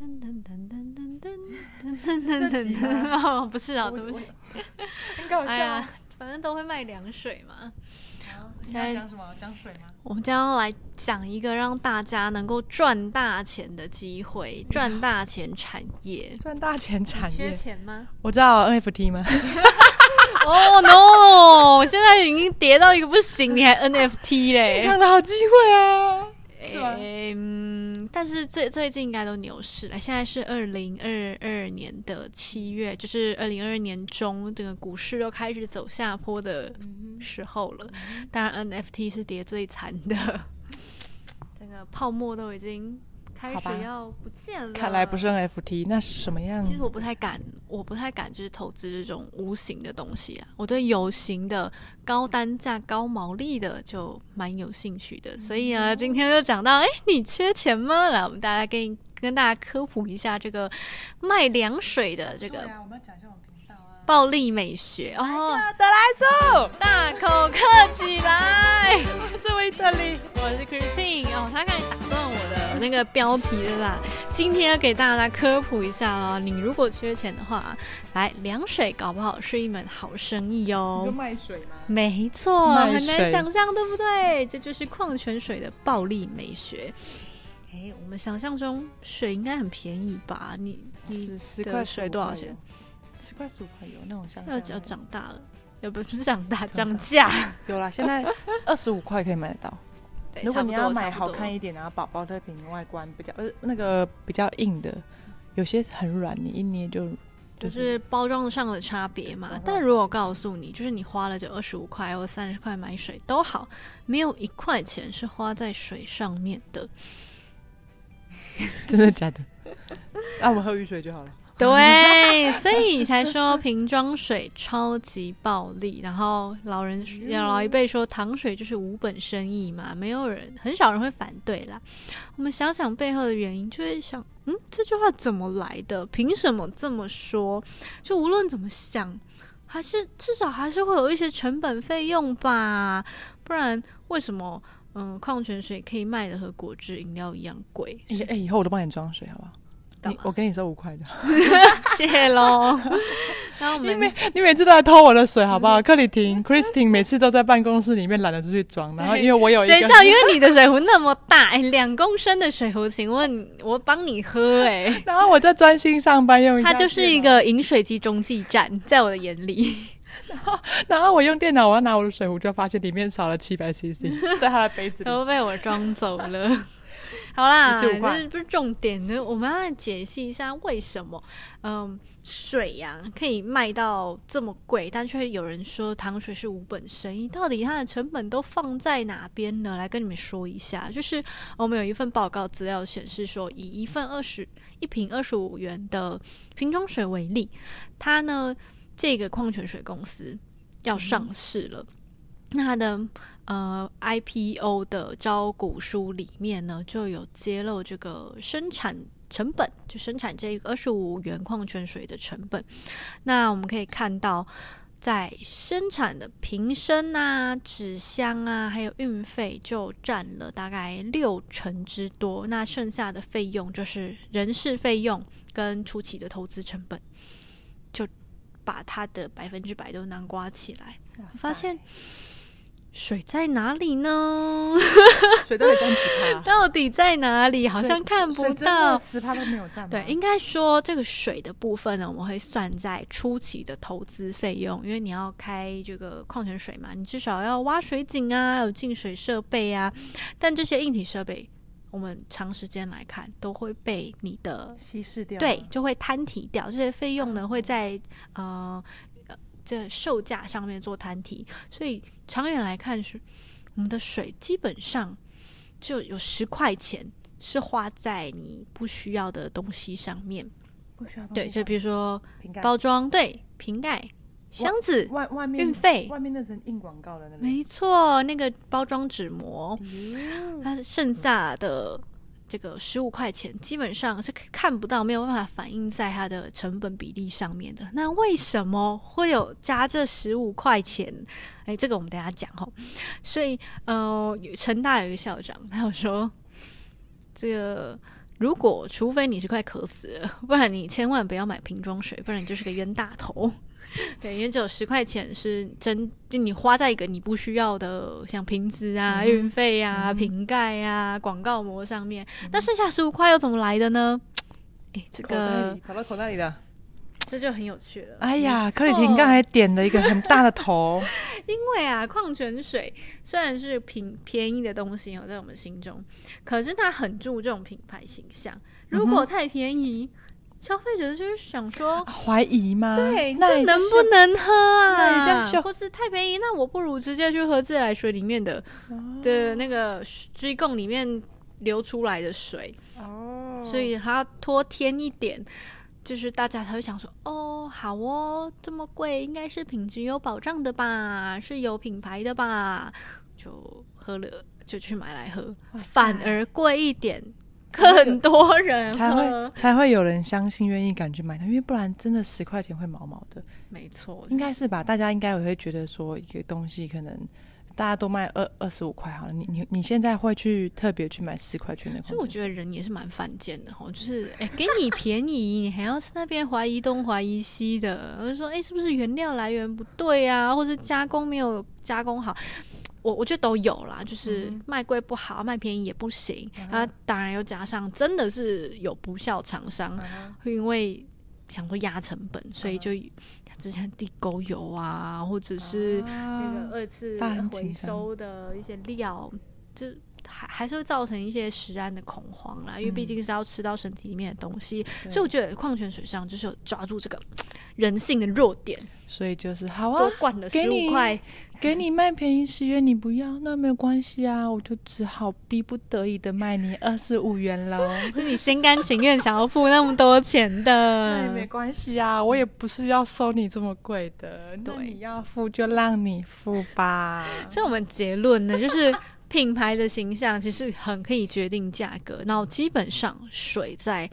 噔噔噔噔噔噔噔噔噔，哦，不是啊，对不起，很搞笑。哎呀，反正都会卖凉水嘛。现在讲什么？讲水吗？我们将要来讲一个让大家能够赚大钱的机会，赚大钱产业。赚大钱产业缺业？钱吗？我知道 NFT 吗？哦、no！现在已经跌到一个不行，你还 NFT 嘞？看的好机会啊！是吗？嗯，但是最最近应该都牛市了。现在是二零二二年的七月，就是二零二二年中，这个股市又开始走下坡的时候了。当然，NFT 是跌最惨的，整个泡沫都已经开始要不见了。看来不是 NFT，那是什么样？其实我不太敢，我不太敢就是投资这种无形的东西啊。我对有形的、高单价、高毛利的就蛮有兴趣的。所以啊，今天就讲到，哎，你缺钱吗？来，我们大家跟跟大家科普一下这个卖凉水的这个对啊，我们讲一下我们。暴力美学哦，德莱素，大口客起来。我是维特利。我是 Christine 哦，他刚才打断我的那个标题了啦。今天要给大家科普一下咯，你如果缺钱的话，来凉水搞不好是一门好生意哦。卖水吗？没错，卖很难想象，对不对？这就是矿泉水的暴力美学。哎，我们想象中水应该很便宜吧？你你十块水多少钱？十块十五块有那种像要要长大了，要不不是长大，涨价。有啦，现在 二十五块可以买得到。如果你要买好看一点，然后宝宝的瓶外观比较呃那个比较硬的，有些很软，你一捏就就是包装上的差别嘛。但如果告诉你，就是你花了这二十五块或三十块买水都好，没有一块钱是花在水上面的。真的假的？啊，我们喝雨水就好了。对，所以才说瓶装水超级暴利。然后老人老一辈说糖水就是无本生意嘛，没有人很少人会反对啦。我们想想背后的原因，就会想，嗯，这句话怎么来的？凭什么这么说？就无论怎么想，还是至少还是会有一些成本费用吧，不然为什么？嗯，矿泉水可以卖的和果汁饮料一样贵，哎以后我都帮你装水好不好？干嘛我跟你说五块的，谢 谢喽。然后我们你每你每次都来偷我的水好不好？克里婷、Christine 每次都在办公室里面懒得出去装，然后因为我有一个，谁叫因为你的水壶那么大，哎，两公升的水壶，请问我帮你喝、哎，然后我在专心上班用它就是一电个饮水机中继站，在我的眼里。然后，然后我用电脑我要拿我的水壶，就发现里面少了七百 CC 在他的杯子里。都被我装走了。好啦，这不是重点呢，我们要来解析一下为什么，嗯，水呀、可以卖到这么贵，但却有人说糖水是无本生意，到底它的成本都放在哪边呢？来跟你们说一下，就是我们有一份报告资料显示说，以一份二十一瓶二十五元的瓶装水为例，它呢这个矿泉水公司要上市了。那它的呃 IPO 的招股书里面呢，就有揭露这个生产成本，就生产这个二十五元矿泉水的成本。那我们可以看到，在生产的瓶身啊、纸箱啊，还有运费，就占了大概六成之多。那剩下的费用就是人事费用跟初期的投资成本，就把它的百分之百都囊括起来。发现水在哪里呢？水到底占几趴？到底在哪里？好像看不到。十趴都没有占。对，应该说这个水的部分呢，我们会算在初期的投资费用，因为你要开这个矿泉水嘛，你至少要挖水井啊，有净水设备啊。但这些硬体设备，我们长时间来看都会被你的稀释掉。对，就会摊提掉，这些费用呢会在呃呃这售价上面做摊提，所以长远来看是我们的水基本上就有十块钱是花在你不需要的东西上面，不需要对，就比如说瓶盖。包装，对，瓶盖、箱子、外外面运费，外面那层印广告的那个。没错，那个包装纸膜，嗯它剩下的这个十五块钱，基本上是看不到，没有办法反映在它的成本比例上面的。那为什么会有加这十五块钱？哎，这个我们等下讲吼。所以，呃，成大有一个校长，他有说，这个如果除非你是快渴死了，不然你千万不要买瓶装水，不然你就是个冤大头。对，因为只有十块钱是真，就你花在一个你不需要的，像瓶子啊、运费啊、瓶盖啊、广告膜上面，那剩下十五块又怎么来的呢？哎，这个跑到口袋里的，这就很有趣了。哎呀，克里婷刚才点了一个很大的头，因为啊，矿泉水虽然是平便宜的东西哦，在我们心中，可是它很注重品牌形象，如果太便宜。消费者就是想说怀疑吗？对，那能不能喝啊？或是太便宜，那我不如直接去喝自来水里面的的那个水供里面流出来的水哦。所以它多添一点，就是大家才会想说哦，好哦，这么贵，应该是品质有保障的吧，是有品牌的吧？就喝了就去买来喝，反而贵一点。很多人才会才会有人相信，愿意敢去买它，因为不然真的十块钱会毛毛的。没错，应该是吧？大家应该也会觉得说，一个东西可能大家都卖二二十五块好了，你你你现在会去特别去买十块钱的？所以我觉得人也是蛮犯贱的哈，就是哎，给你便宜，你还要在那边怀疑东怀疑西的，我就说哎，是不是原料来源不对啊，或者加工没有加工好？我我觉得都有啦，就是卖贵不好，卖便宜也不行。啊，当然又加上真的是有不孝厂商，因为想说压成本，所以就之前地沟油啊，或者是那个二次回收的一些料，就还还是会造成一些食安的恐慌啦。因为毕竟是要吃到身体里面的东西，所以我觉得矿泉水上就是有抓住这个人性的弱点。所以就是好啊，灌了十五块，给你卖便宜十元，你不要，那没有关系啊，我就只好逼不得已的卖你二十五元喽。是你心甘情愿想要付那么多钱的，那也没关系啊，我也不是要收你这么贵的，那你要付就让你付吧。所以，我们结论呢，就是品牌的形象其实很可以决定价格。然后，基本上水在。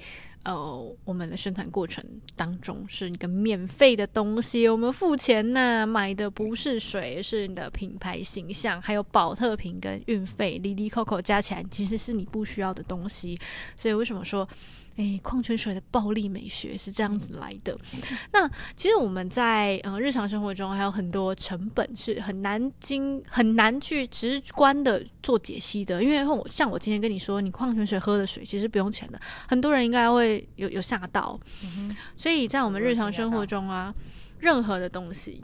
呃，我们的生产过程当中是一个免费的东西，我们付钱呢，买的不是水，是你的品牌形象，还有保特瓶跟运费，里里扣扣加起来，其实是你不需要的东西。所以为什么说？哎，矿泉水的暴力美学是这样子来的。那其实我们在呃日常生活中还有很多成本是很难经很难去直观的做解析的。因为我像我今天跟你说，你矿泉水喝的水其实不用钱的，很多人应该会有有吓到。所以在我们日常生活中啊，任何的东西，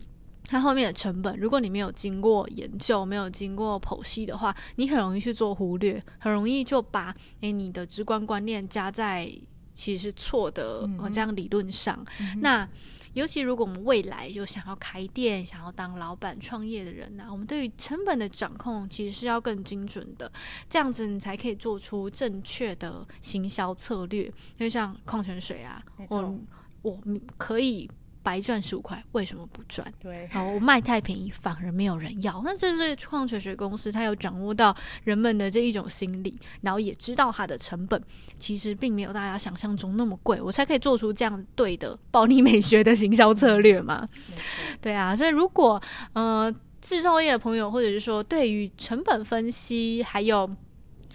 它后面的成本，如果你没有经过研究、没有经过剖析的话，你很容易去做忽略，很容易就把诶你的直观观念加在。其实是错的，呃，这样理论上，那尤其如果我们未来有想要开店、想要当老板、创业的人呢，我们对于成本的掌控其实是要更精准的，这样子你才可以做出正确的行销策略。就像矿泉水啊，我我可以。白赚十五块，为什么不赚？对，好，我卖太便宜，反而没有人要。那这是矿泉水公司，它有掌握到人们的这一种心理，然后也知道它的成本其实并没有大家想象中那么贵，我才可以做出这样对的暴力美学的行销策略嘛。对啊，所以如果呃制造业的朋友，或者是说对于成本分析还有。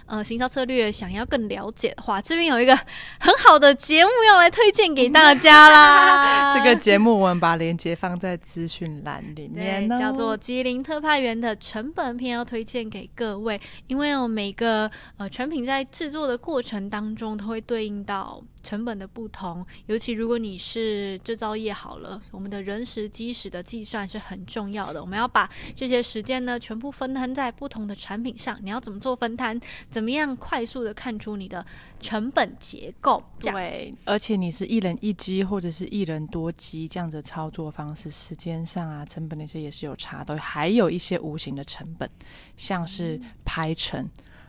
呃，行销策略想要更了解的话，这边有一个很好的节目要来推荐给大家 啦。这个节目我们把链接放在资讯栏里面，叫做《吉林特派员的成本片》，要推荐给各位，因为我每个呃产品在制作的过程当中，都会对应到。成本的不同，尤其如果你是制造业好了，我们的人时、机时的计算是很重要的。我们要把这些时间呢，全部分摊在不同的产品上。你要怎么做分摊？怎么样快速的看出你的成本结构？对，而且你是一人一机或者是一人多机这样的操作方式，时间上啊，成本那些也是有差的。还有一些无形的成本，像是排程。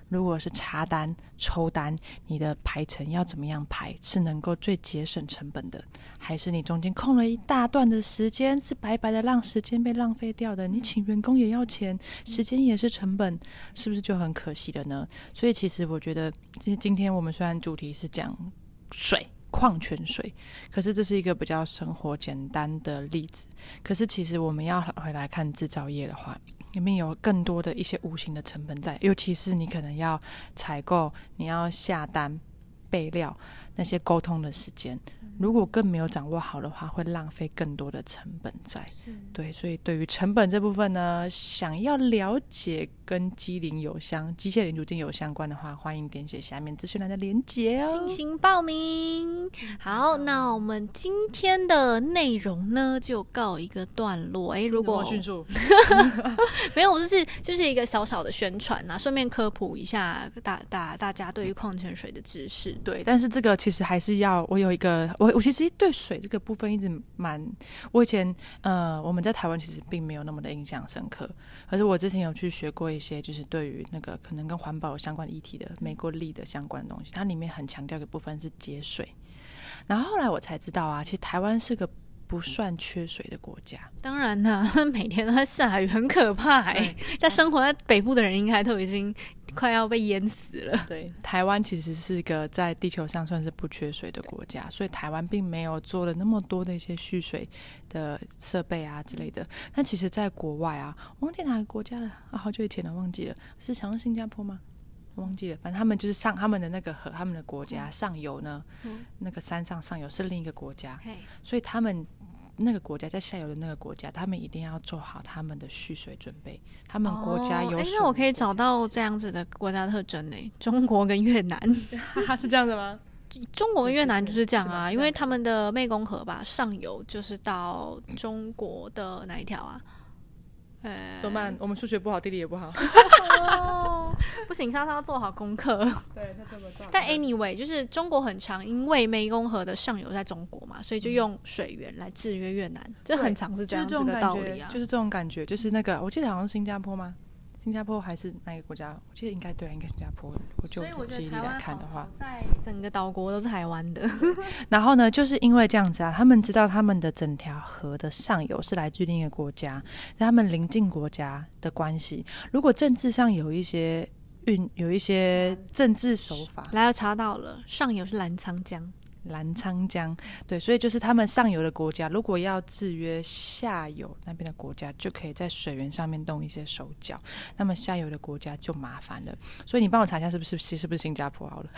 如果是查单、抽单，你的排程要怎么样排是能够最节省成本的？还是你中间空了一大段的时间是白白的让时间被浪费掉的？你请员工也要钱，时间也是成本，是不是就很可惜了呢？所以其实我觉得，今今天我们虽然主题是讲水、矿泉水，可是这是一个比较生活简单的例子。可是其实我们要回来看制造业的话。里面有更多的一些无形的成本在，尤其是你可能要采购，你要下单，备料、那些沟通的时间，如果更没有掌握好的话，会浪费更多的成本在。对，所以对于成本这部分呢，想要了解跟机灵有相、机械零组件有相关的话，欢迎点选下面资讯栏的连接哦，进行报名。好，那我们今天的内容呢，就告一个段落。哎，如果迅速 没有，就是就是一个小小的宣传啊，顺便科普一下大大大家对于矿泉水的知识。对，但是这个其实还是要我有一个，我我其实对水这个部分一直蛮，我以前呃我们在台湾其实并没有那么的印象深刻，可是我之前有去学过一些，就是对于那个可能跟环保相关议题的美国力的相关的东西，它里面很强调一个部分是节水，然后后来我才知道啊，其实台湾是个。不算缺水的国家，当然啦，每天都在下雨，很可怕。哎，在生活在北部的人应该都已经快要被淹死了。对，台湾其实是一个在地球上算是不缺水的国家，所以台湾并没有做了那么多的一些蓄水的设备啊之类的。但其实，在国外啊，忘记哪个国家了啊，好久以前了，忘记了，是想新加坡吗？忘记了，反正他们就是上他们的那个河，他们的国家上游呢，那个山上上游是另一个国家，所以他们。那个国家在下游的那个国家，他们一定要做好他们的蓄水准备。他们国家有，那我可以找到这样子的国家特征呢？中国跟越南 是这样的吗？中国跟越南就是这样啊，因为他们的湄公河吧，上游就是到中国的哪一条啊？呃，怎么办？我们数学不好，地理也不好。不行，他要做好功课。对，他这么但 anyway，就是中国很长，因为湄公河的上游在中国嘛，所以就用水源来制约越南。这很长是这样子的道理啊，就是这种感觉，就是那个，我记得好像是新加坡吗？新加坡还是哪个国家？我记得应该对，应该新加坡。我就记忆力来看的话，在整个岛国都是台湾的。然后呢，就是因为这样子啊，他们知道他们的整条河的上游是来自另一个国家，他们邻近国家的关系，如果政治上有一些运，有一些政治手法，来要查到了，上游是澜沧江。澜沧江，对，所以就是他们上游的国家，如果要制约下游那边的国家，就可以在水源上面动一些手脚，那么下游的国家就麻烦了。所以你帮我查一下，是不是是不是新加坡好了？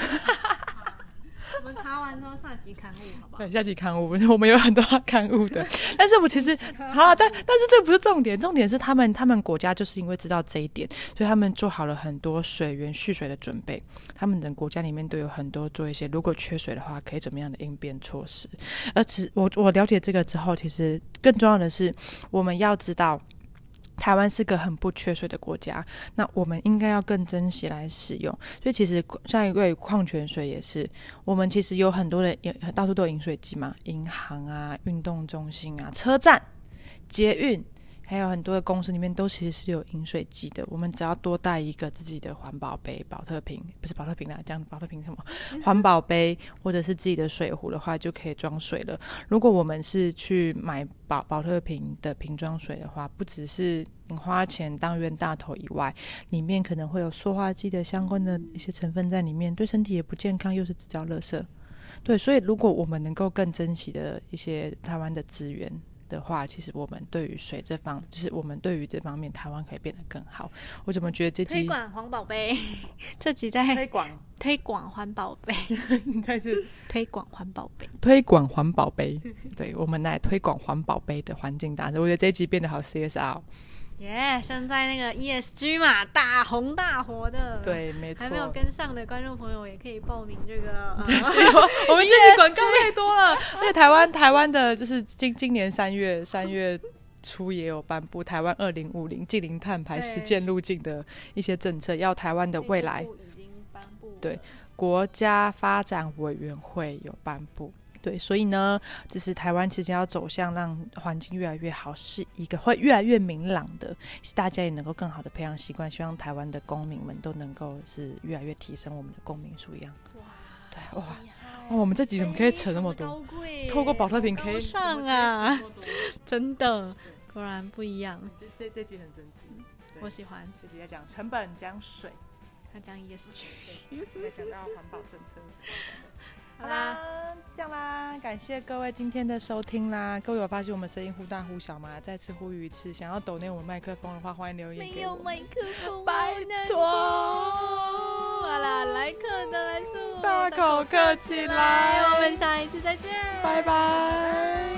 查完之后下集刊物，好不好？对，下集刊物，我们有很多 刊物的。但是我其实好，但但是这不是重点，重点是他们他们国家就是因为知道这一点，所以他们做好了很多水源蓄水的准备。他们的国家里面都有很多做一些，如果缺水的话，可以怎么样的应变措施。而其我我了解这个之后，其实更重要的是，我们要知道。台湾是个很不缺水的国家，那我们应该要更珍惜来使用。所以其实像一位矿泉水也是，我们其实有很多的，到处都有饮水机嘛，银行啊、运动中心啊、车站、捷运。还有很多的公司里面都其实是有饮水机的，我们只要多带一个自己的环保杯、保特瓶，不是保特瓶啦，这样保特瓶什么环保杯或者是自己的水壶的话，就可以装水了。如果我们是去买保保特瓶的瓶装水的话，不只是你花钱当冤大头以外，里面可能会有塑化剂的相关的一些成分在里面，对身体也不健康，又是制造垃圾。对，所以如果我们能够更珍惜的一些台湾的资源。的话，其实我们对于水这方，就是我们对于这方面，台湾可以变得更好。我怎么觉得这集推广环保杯，这集在推广推广环保杯，再次推广环保杯，推广环保杯，对我们来推广环保杯的环境大使。我觉得这一集变得好 CSR。耶！现在那个 ESG 嘛，大红大火的，对，没错。还没有跟上的观众朋友也可以报名这个。我们这里广告太多了。而且台湾台湾的，就是今今年三月三月初也有颁布台湾二零五零近零碳排实践路径的一些政策，要台湾的未来已经颁布。对，国家发展委员会有颁布。对，所以呢，就是台湾其实要走向让环境越来越好，是一个会越来越明朗的，大家也能够更好的培养习惯。希望台湾的公民们都能够是越来越提升我们的公民数量。哇，对哇，哦，我们这集怎么可以扯那么多？透过保特瓶可以上啊，真的，果然不一样。这这这集很神奇，我喜欢。这集在讲成本，讲水，他讲 ESG，在讲到环保政策。好啦，这样啦，感谢各位今天的收听啦。各位有发现我们声音忽大忽小吗？再次呼吁一次，想要抖内我们麦克风的话，欢迎留言没有麦克风，拜托。好啦，来客的来说。大口客气来，我们下一次再见，拜拜。